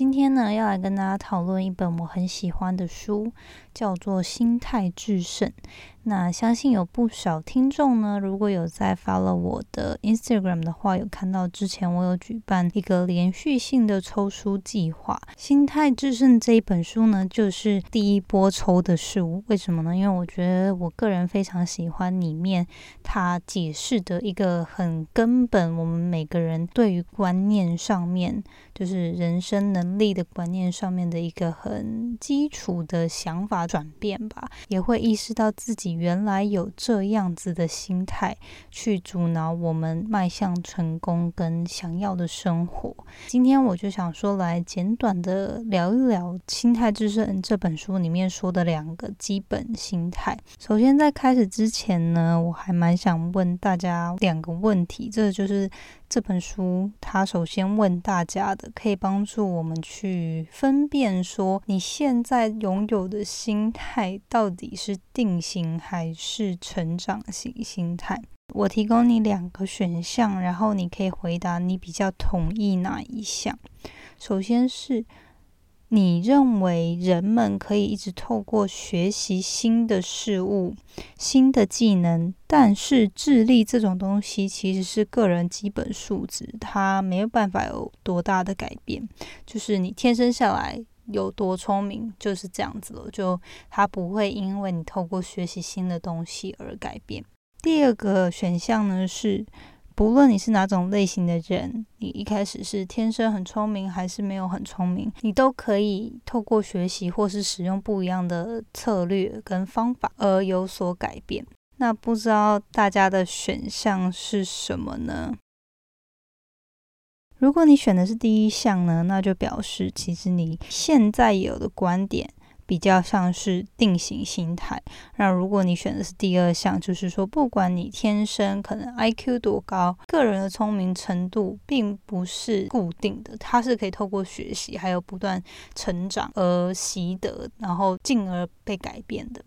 今天呢，要来跟大家讨论一本我很喜欢的书，叫做《心态制胜》。那相信有不少听众呢，如果有在 follow 我的 Instagram 的话，有看到之前我有举办一个连续性的抽书计划。《心态制胜》这一本书呢，就是第一波抽的书。为什么呢？因为我觉得我个人非常喜欢里面它解释的一个很根本，我们每个人对于观念上面，就是人生能力的观念上面的一个很基础的想法转变吧，也会意识到自己。原来有这样子的心态去阻挠我们迈向成功跟想要的生活。今天我就想说，来简短的聊一聊《心态制胜》这本书里面说的两个基本心态。首先，在开始之前呢，我还蛮想问大家两个问题，这就是。这本书，它首先问大家的，可以帮助我们去分辨说，你现在拥有的心态到底是定型还是成长型心态。我提供你两个选项，然后你可以回答你比较同意哪一项。首先是。你认为人们可以一直透过学习新的事物、新的技能，但是智力这种东西其实是个人基本素质，它没有办法有多大的改变。就是你天生下来有多聪明，就是这样子了，就它不会因为你透过学习新的东西而改变。第二个选项呢是。不论你是哪种类型的人，你一开始是天生很聪明，还是没有很聪明，你都可以透过学习或是使用不一样的策略跟方法而有所改变。那不知道大家的选项是什么呢？如果你选的是第一项呢，那就表示其实你现在有的观点。比较像是定型心态。那如果你选的是第二项，就是说，不管你天生可能 IQ 多高，个人的聪明程度并不是固定的，它是可以透过学习还有不断成长而习得，然后进而被改变的。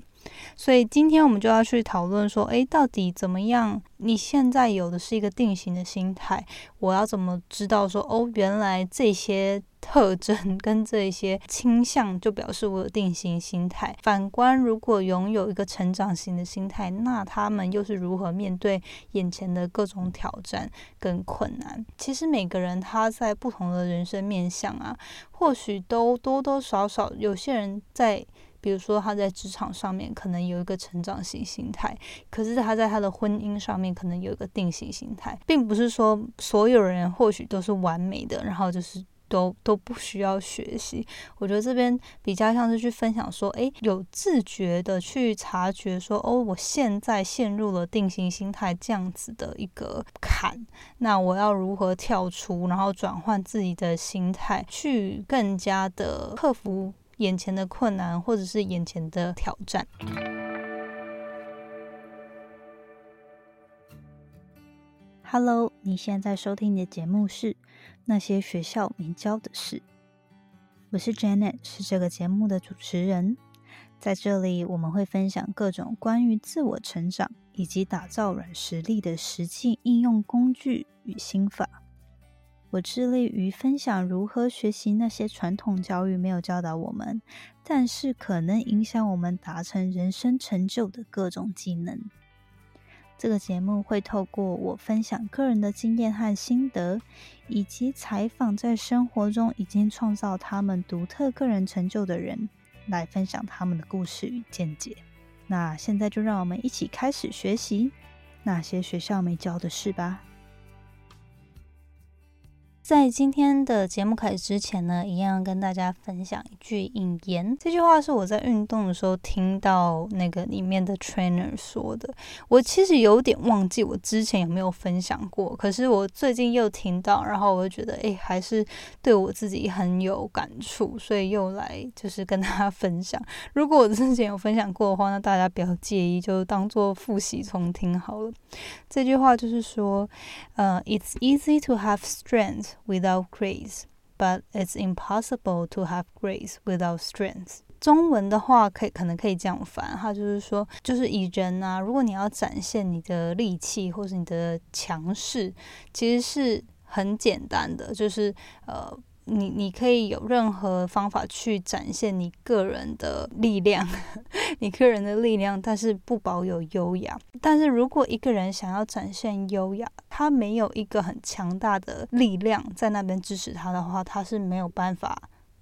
所以今天我们就要去讨论说，诶，到底怎么样？你现在有的是一个定型的心态，我要怎么知道说，哦，原来这些特征跟这些倾向就表示我有定型心态。反观，如果拥有一个成长型的心态，那他们又是如何面对眼前的各种挑战跟困难？其实每个人他在不同的人生面相啊，或许都多多少少，有些人在。比如说，他在职场上面可能有一个成长型心态，可是他在他的婚姻上面可能有一个定型心态，并不是说所有人或许都是完美的，然后就是都都不需要学习。我觉得这边比较像是去分享说，诶，有自觉的去察觉说，哦，我现在陷入了定型心态这样子的一个坎，那我要如何跳出，然后转换自己的心态，去更加的克服。眼前的困难，或者是眼前的挑战。Hello，你现在收听的节目是《那些学校没教的事》，我是 Janet，是这个节目的主持人。在这里，我们会分享各种关于自我成长以及打造软实力的实际应用工具与心法。我致力于分享如何学习那些传统教育没有教导我们，但是可能影响我们达成人生成就的各种技能。这个节目会透过我分享个人的经验和心得，以及采访在生活中已经创造他们独特个人成就的人，来分享他们的故事与见解。那现在就让我们一起开始学习那些学校没教的事吧。在今天的节目开始之前呢，一样跟大家分享一句引言。这句话是我在运动的时候听到那个里面的 trainer 说的。我其实有点忘记我之前有没有分享过，可是我最近又听到，然后我就觉得，哎，还是对我自己很有感触，所以又来就是跟大家分享。如果我之前有分享过的话，那大家不要介意，就当做复习重听好了。这句话就是说，呃，It's easy to have strength。Without grace, but it's impossible to have grace without strength. 中文的话，可以可能可以这样翻，它就是说，就是以人啊，如果你要展现你的力气或是你的强势，其实是很简单的，就是呃。你你可以有任何方法去展现你个人的力量，你个人的力量，但是不保有优雅。但是如果一个人想要展现优雅，他没有一个很强大的力量在那边支持他的话，他是没有办法。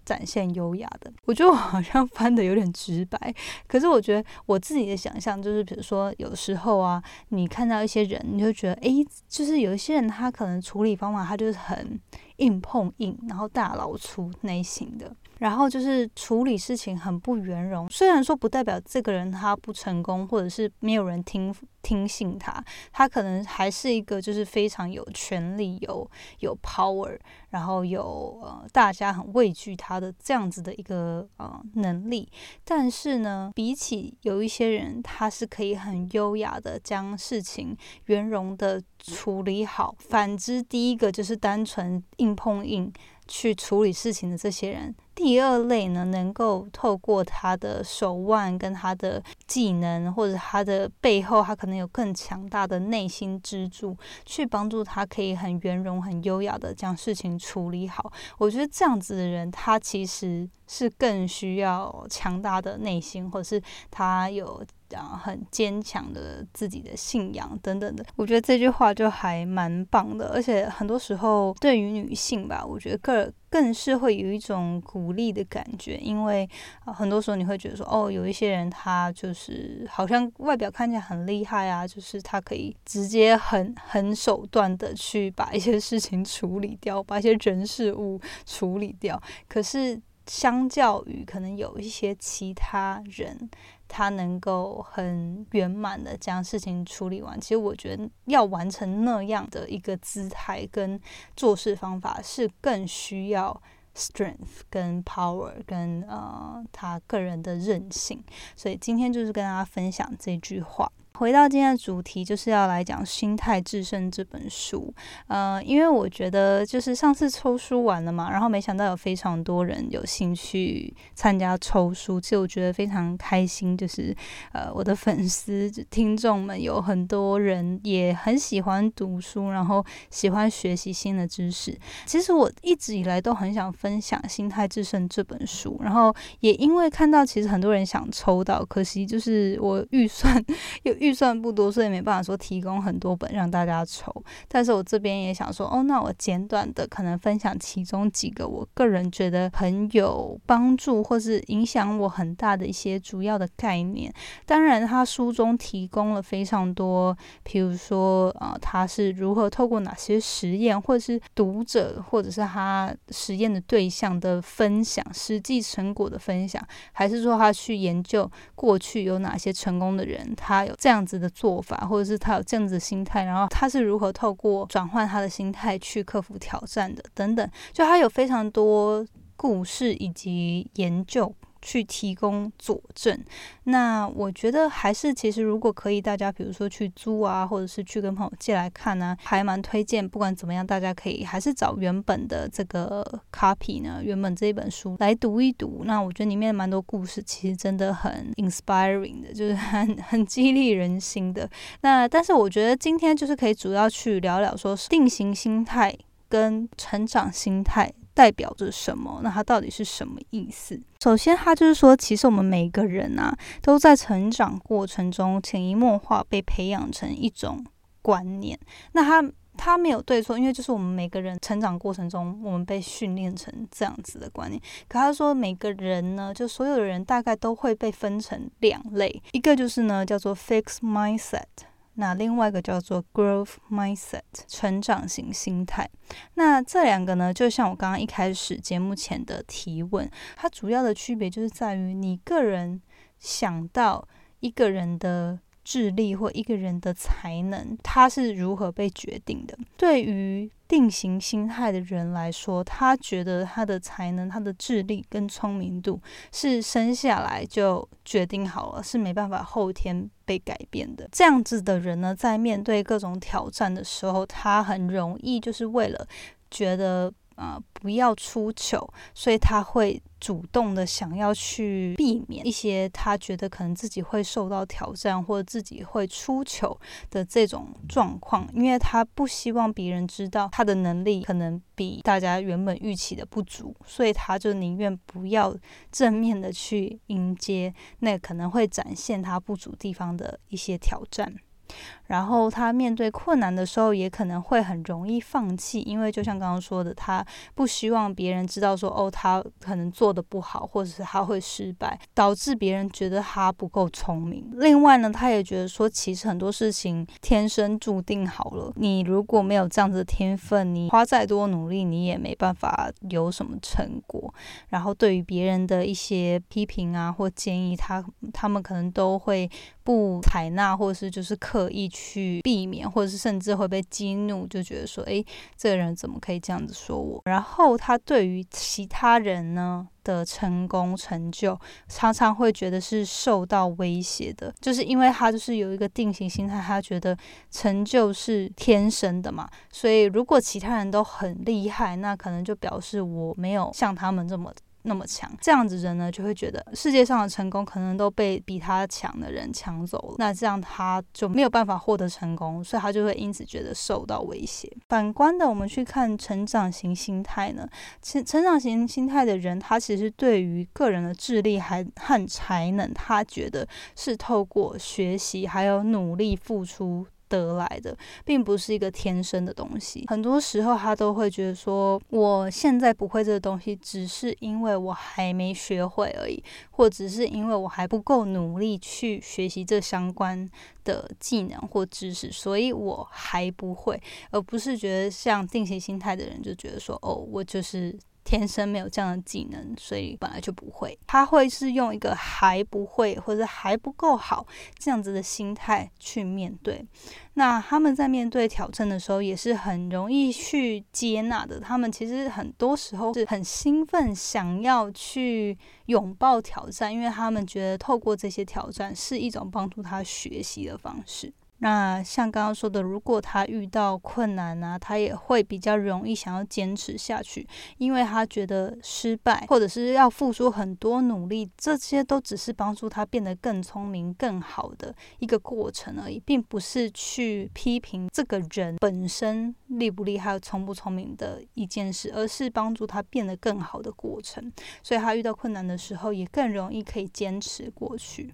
展现优雅的，我觉得我好像翻的有点直白，可是我觉得我自己的想象就是，比如说有时候啊，你看到一些人，你就觉得，诶，就是有一些人他可能处理方法他就是很硬碰硬，然后大老粗类型的。然后就是处理事情很不圆融，虽然说不代表这个人他不成功，或者是没有人听听信他，他可能还是一个就是非常有权力、有有 power，然后有呃大家很畏惧他的这样子的一个呃能力。但是呢，比起有一些人，他是可以很优雅的将事情圆融的处理好。反之，第一个就是单纯硬碰硬。去处理事情的这些人，第二类呢，能够透过他的手腕跟他的技能，或者他的背后，他可能有更强大的内心支柱，去帮助他可以很圆融、很优雅的将事情处理好。我觉得这样子的人，他其实是更需要强大的内心，或者是他有。啊，很坚强的自己的信仰等等的，我觉得这句话就还蛮棒的。而且很多时候对于女性吧，我觉得更更是会有一种鼓励的感觉，因为，很多时候你会觉得说，哦，有一些人他就是好像外表看起来很厉害啊，就是他可以直接很很手段的去把一些事情处理掉，把一些人事物处理掉。可是相较于可能有一些其他人。他能够很圆满的将事情处理完，其实我觉得要完成那样的一个姿态跟做事方法，是更需要 strength 跟 power 跟呃他个人的韧性。所以今天就是跟大家分享这句话。回到今天的主题，就是要来讲《心态制胜》这本书。呃，因为我觉得就是上次抽书完了嘛，然后没想到有非常多人有兴趣参加抽书，其实我觉得非常开心。就是呃，我的粉丝听众们有很多人也很喜欢读书，然后喜欢学习新的知识。其实我一直以来都很想分享《心态制胜》这本书，然后也因为看到其实很多人想抽到，可惜就是我预算 又预。预算不多，所以没办法说提供很多本让大家抽。但是我这边也想说，哦，那我简短的可能分享其中几个我个人觉得很有帮助，或是影响我很大的一些主要的概念。当然，他书中提供了非常多，比如说，呃，他是如何透过哪些实验，或者是读者，或者是他实验的对象的分享，实际成果的分享，还是说他去研究过去有哪些成功的人，他有这样。样子的做法，或者是他有这样子的心态，然后他是如何透过转换他的心态去克服挑战的，等等，就他有非常多故事以及研究。去提供佐证，那我觉得还是其实如果可以，大家比如说去租啊，或者是去跟朋友借来看呢，还蛮推荐。不管怎么样，大家可以还是找原本的这个 copy 呢，原本这一本书来读一读。那我觉得里面蛮多故事，其实真的很 inspiring 的，就是很 很激励人心的。那但是我觉得今天就是可以主要去聊聊说定型心态跟成长心态。代表着什么？那它到底是什么意思？首先，它就是说，其实我们每个人啊，都在成长过程中潜移默化被培养成一种观念。那它它没有对错，因为就是我们每个人成长过程中，我们被训练成这样子的观念。可他说，每个人呢，就所有的人大概都会被分成两类，一个就是呢叫做 fixed mindset。那另外一个叫做 growth mindset，成长型心态。那这两个呢，就像我刚刚一开始节目前的提问，它主要的区别就是在于你个人想到一个人的。智力或一个人的才能，它是如何被决定的？对于定型心态的人来说，他觉得他的才能、他的智力跟聪明度是生下来就决定好了，是没办法后天被改变的。这样子的人呢，在面对各种挑战的时候，他很容易就是为了觉得。啊，不要出糗，所以他会主动的想要去避免一些他觉得可能自己会受到挑战或者自己会出糗的这种状况，因为他不希望别人知道他的能力可能比大家原本预期的不足，所以他就宁愿不要正面的去迎接那可能会展现他不足地方的一些挑战。然后他面对困难的时候，也可能会很容易放弃，因为就像刚刚说的，他不希望别人知道说哦，他可能做的不好，或者是他会失败，导致别人觉得他不够聪明。另外呢，他也觉得说，其实很多事情天生注定好了，你如果没有这样子的天分，你花再多努力，你也没办法有什么成果。然后对于别人的一些批评啊或建议，他他们可能都会不采纳，或者是就是刻意去。避免，或者是甚至会被激怒，就觉得说，诶，这个人怎么可以这样子说我？然后他对于其他人呢的成功成就，常常会觉得是受到威胁的，就是因为他就是有一个定型心态，他觉得成就是天生的嘛，所以如果其他人都很厉害，那可能就表示我没有像他们这么。那么强，这样子人呢就会觉得世界上的成功可能都被比他强的人抢走了，那这样他就没有办法获得成功，所以他就会因此觉得受到威胁。反观的，我们去看成长型心态呢，成成长型心态的人，他其实对于个人的智力还和才能，他觉得是透过学习还有努力付出。得来的，并不是一个天生的东西。很多时候，他都会觉得说，我现在不会这个东西，只是因为我还没学会而已，或只是因为我还不够努力去学习这相关的技能或知识，所以我还不会，而不是觉得像定型心态的人就觉得说，哦，我就是。天生没有这样的技能，所以本来就不会。他会是用一个还不会或者还不够好这样子的心态去面对。那他们在面对挑战的时候，也是很容易去接纳的。他们其实很多时候是很兴奋，想要去拥抱挑战，因为他们觉得透过这些挑战是一种帮助他学习的方式。那像刚刚说的，如果他遇到困难呢，他也会比较容易想要坚持下去，因为他觉得失败或者是要付出很多努力，这些都只是帮助他变得更聪明、更好的一个过程而已，并不是去批评这个人本身厉不厉害、聪不聪明的一件事，而是帮助他变得更好的过程。所以他遇到困难的时候，也更容易可以坚持过去。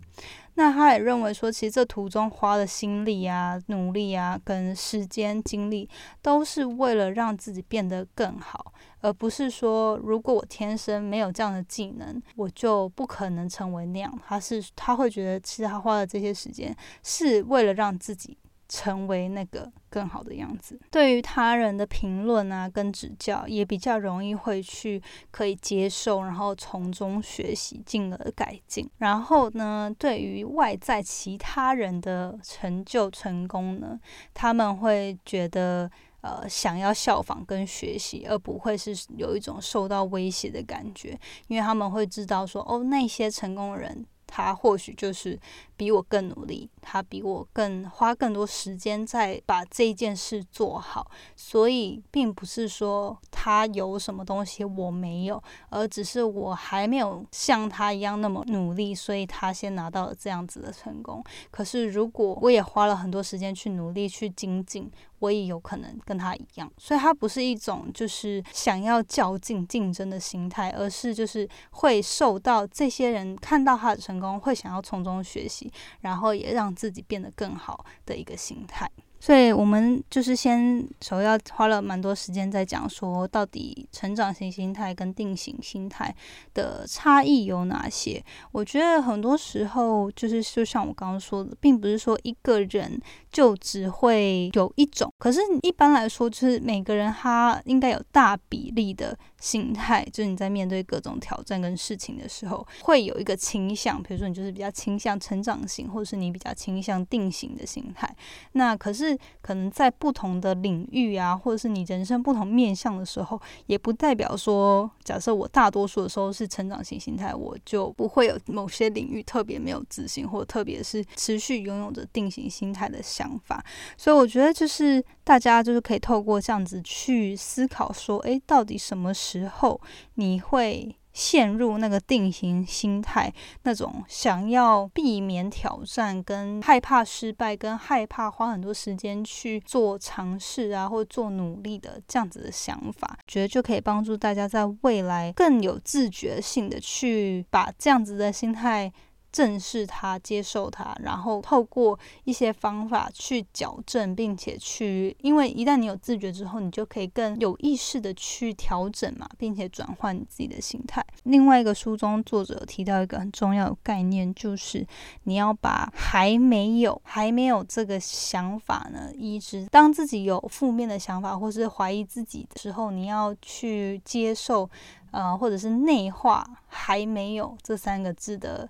那他也认为说，其实这途中花的心力啊、努力啊、跟时间精力，都是为了让自己变得更好，而不是说，如果我天生没有这样的技能，我就不可能成为那样。他是他会觉得，其实他花的这些时间，是为了让自己。成为那个更好的样子，对于他人的评论啊跟指教，也比较容易会去可以接受，然后从中学习，进而改进。然后呢，对于外在其他人的成就成功呢，他们会觉得呃想要效仿跟学习，而不会是有一种受到威胁的感觉，因为他们会知道说哦那些成功人。他或许就是比我更努力，他比我更花更多时间在把这件事做好，所以并不是说他有什么东西我没有，而只是我还没有像他一样那么努力，所以他先拿到了这样子的成功。可是如果我也花了很多时间去努力去精进。我也有可能跟他一样，所以他不是一种就是想要较劲竞争的心态，而是就是会受到这些人看到他的成功，会想要从中学习，然后也让自己变得更好的一个心态。所以我们就是先首要花了蛮多时间在讲说，到底成长型心态跟定型心态的差异有哪些？我觉得很多时候就是就像我刚刚说的，并不是说一个人就只会有一种，可是一般来说，就是每个人他应该有大比例的。心态就是你在面对各种挑战跟事情的时候，会有一个倾向，比如说你就是比较倾向成长型，或者是你比较倾向定型的心态。那可是可能在不同的领域啊，或者是你人生不同面向的时候，也不代表说，假设我大多数的时候是成长型心态，我就不会有某些领域特别没有自信，或特别是持续拥有着定型心态的想法。所以我觉得就是大家就是可以透过这样子去思考说，诶，到底什么时候你会陷入那个定型心态，那种想要避免挑战、跟害怕失败、跟害怕花很多时间去做尝试啊，或做努力的这样子的想法，觉得就可以帮助大家在未来更有自觉性的去把这样子的心态。正视它，接受它，然后透过一些方法去矫正，并且去，因为一旦你有自觉之后，你就可以更有意识的去调整嘛，并且转换你自己的心态。另外一个书中作者提到一个很重要的概念，就是你要把还没有还没有这个想法呢移植。当自己有负面的想法或是怀疑自己的时候，你要去接受，呃，或者是内化“还没有”这三个字的。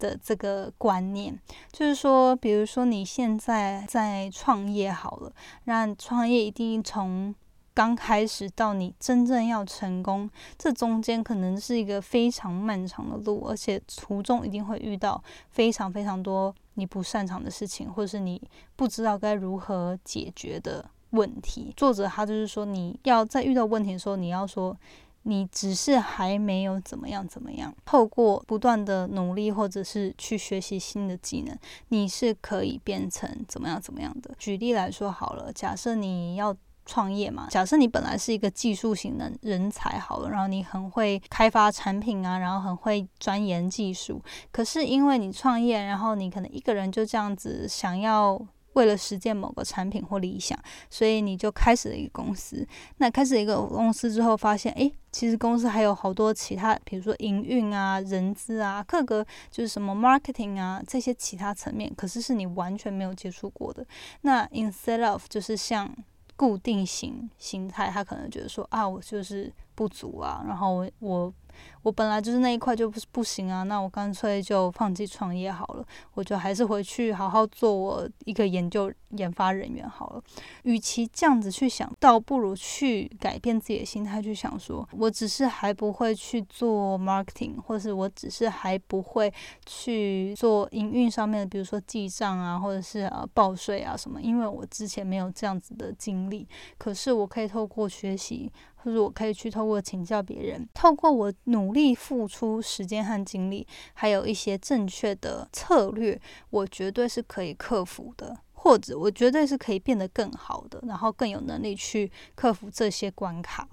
的这个观念，就是说，比如说你现在在创业好了，那创业一定从刚开始到你真正要成功，这中间可能是一个非常漫长的路，而且途中一定会遇到非常非常多你不擅长的事情，或者是你不知道该如何解决的问题。作者他就是说，你要在遇到问题的时候，你要说。你只是还没有怎么样怎么样，透过不断的努力或者是去学习新的技能，你是可以变成怎么样怎么样的。举例来说好了，假设你要创业嘛，假设你本来是一个技术型的人才好了，然后你很会开发产品啊，然后很会钻研技术，可是因为你创业，然后你可能一个人就这样子想要。为了实践某个产品或理想，所以你就开始了一个公司。那开始一个公司之后，发现诶，其实公司还有好多其他，比如说营运啊、人资啊、各个就是什么 marketing 啊这些其他层面，可是是你完全没有接触过的。那 instead of 就是像固定型心态，他可能觉得说啊，我就是不足啊，然后我我。我本来就是那一块就不是不行啊，那我干脆就放弃创业好了，我就还是回去好好做我一个研究研发人员好了。与其这样子去想，倒不如去改变自己的心态，去想说，我只是还不会去做 marketing，或是我只是还不会去做营运上面的，比如说记账啊，或者是呃报税啊什么，因为我之前没有这样子的经历。可是我可以透过学习。或者我可以去透过请教别人，透过我努力付出时间和精力，还有一些正确的策略，我绝对是可以克服的，或者我绝对是可以变得更好的，然后更有能力去克服这些关卡。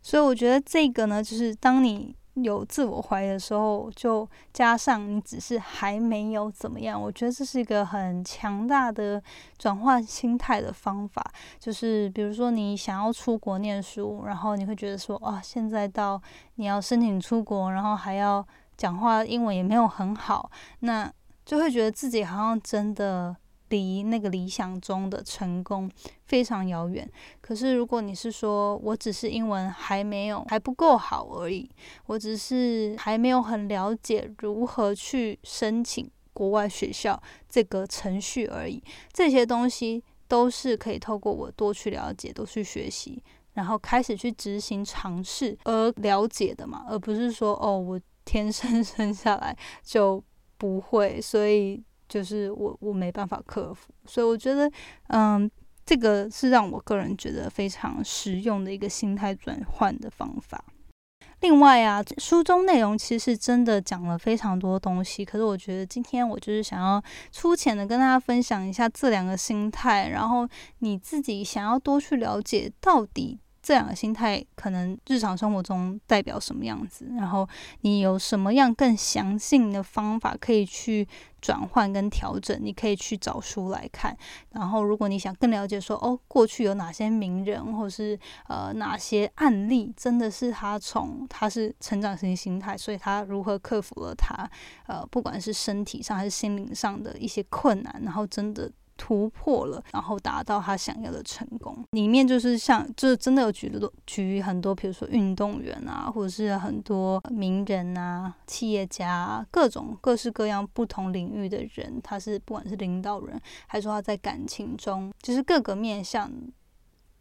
所以我觉得这个呢，就是当你。有自我怀疑的时候，就加上你只是还没有怎么样，我觉得这是一个很强大的转换心态的方法。就是比如说你想要出国念书，然后你会觉得说，啊，现在到你要申请出国，然后还要讲话英文也没有很好，那就会觉得自己好像真的。离那个理想中的成功非常遥远。可是，如果你是说我只是英文还没有还不够好而已，我只是还没有很了解如何去申请国外学校这个程序而已，这些东西都是可以透过我多去了解、多去学习，然后开始去执行尝试而了解的嘛，而不是说哦，我天生生下来就不会，所以。就是我我没办法克服，所以我觉得，嗯，这个是让我个人觉得非常实用的一个心态转换的方法。另外啊，书中内容其实真的讲了非常多东西，可是我觉得今天我就是想要粗浅的跟大家分享一下这两个心态，然后你自己想要多去了解到底。这两个心态可能日常生活中代表什么样子？然后你有什么样更详细的方法可以去转换跟调整？你可以去找书来看。然后如果你想更了解说哦，过去有哪些名人，或是呃哪些案例，真的是他从他是成长型心态，所以他如何克服了他呃不管是身体上还是心灵上的一些困难，然后真的。突破了，然后达到他想要的成功。里面就是像，就是真的有举了举很多，比如说运动员啊，或者是很多名人啊、企业家，各种各式各样不同领域的人，他是不管是领导人，还是说他在感情中，就是各个面向。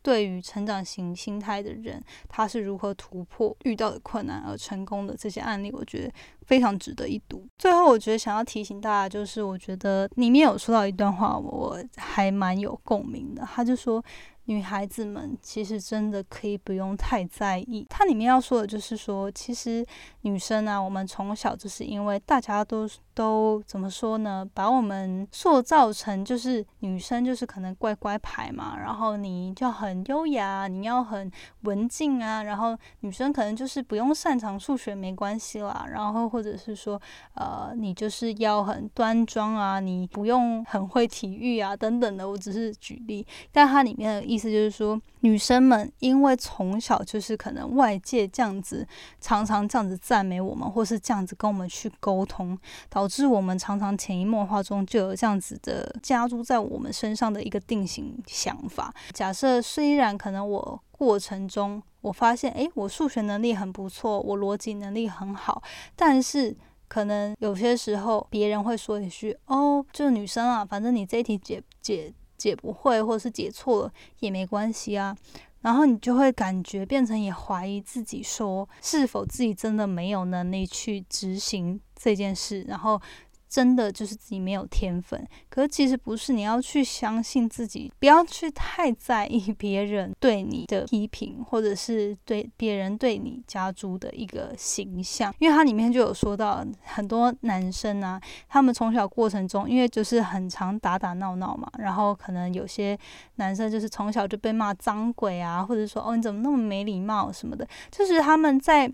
对于成长型心态的人，他是如何突破遇到的困难而成功的这些案例，我觉得非常值得一读。最后，我觉得想要提醒大家，就是我觉得里面有说到一段话，我还蛮有共鸣的。他就说：“女孩子们其实真的可以不用太在意。它里面要说的就是说，其实女生啊，我们从小就是因为大家都都怎么说呢，把我们塑造成就是女生就是可能乖乖牌嘛，然后你就很优雅，你要很文静啊，然后女生可能就是不用擅长数学没关系啦，然后或者是说呃，你就是要很端庄啊，你不用很会体育啊等等的，我只是举例，但它里面的意思就是说，女生们因为从小就是可能外界这样子，常常这样子赞美我们，或是这样子跟我们去沟通，导致我们常常潜移默化中就有这样子的加诸在我们身上的一个定型想法。假设虽然可能我过程中我发现，诶，我数学能力很不错，我逻辑能力很好，但是可能有些时候别人会说一句，哦，就女生啊，反正你这一题解解。解不会，或者是解错了也没关系啊，然后你就会感觉变成也怀疑自己，说是否自己真的没有能力去执行这件事，然后。真的就是自己没有天分，可是其实不是。你要去相信自己，不要去太在意别人对你的批评，或者是对别人对你家族的一个形象。因为它里面就有说到很多男生啊，他们从小过程中，因为就是很常打打闹闹嘛，然后可能有些男生就是从小就被骂脏鬼啊，或者说哦你怎么那么没礼貌什么的，就是他们在。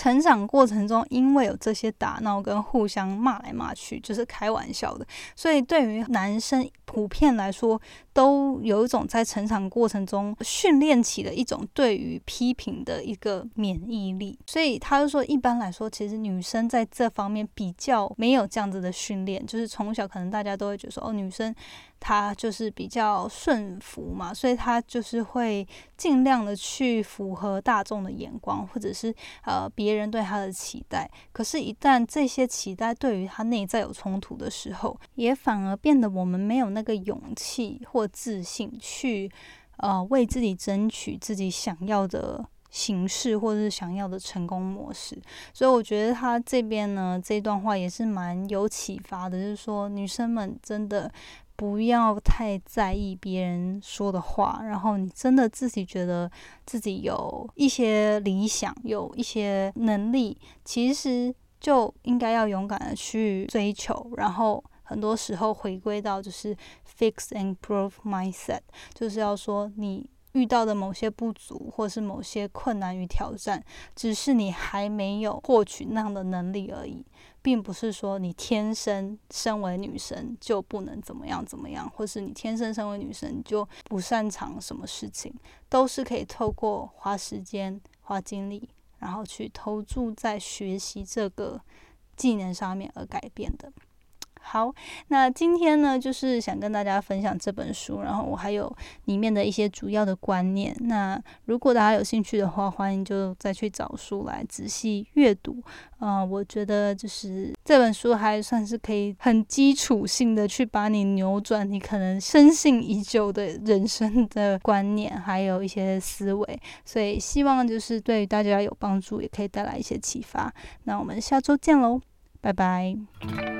成长过程中，因为有这些打闹跟互相骂来骂去，就是开玩笑的，所以对于男生普遍来说，都有一种在成长过程中训练起的一种对于批评的一个免疫力。所以他就说，一般来说，其实女生在这方面比较没有这样子的训练，就是从小可能大家都会觉得说，哦，女生。她就是比较顺服嘛，所以她就是会尽量的去符合大众的眼光，或者是呃别人对她的期待。可是，一旦这些期待对于她内在有冲突的时候，也反而变得我们没有那个勇气或或自信去呃为自己争取自己想要的形式，或者是想要的成功模式。所以，我觉得他这边呢这段话也是蛮有启发的，就是说女生们真的。不要太在意别人说的话，然后你真的自己觉得自己有一些理想，有一些能力，其实就应该要勇敢的去追求。然后很多时候回归到就是 fix and improve mindset，就是要说你遇到的某些不足，或是某些困难与挑战，只是你还没有获取那样的能力而已。并不是说你天生身为女生就不能怎么样怎么样，或是你天生身为女生就不擅长什么事情，都是可以透过花时间、花精力，然后去投注在学习这个技能上面而改变的。好，那今天呢，就是想跟大家分享这本书，然后我还有里面的一些主要的观念。那如果大家有兴趣的话，欢迎就再去找书来仔细阅读。啊，我觉得就是这本书还算是可以很基础性的去把你扭转你可能深信已久的人生的观念，还有一些思维。所以希望就是对大家有帮助，也可以带来一些启发。那我们下周见喽，拜拜。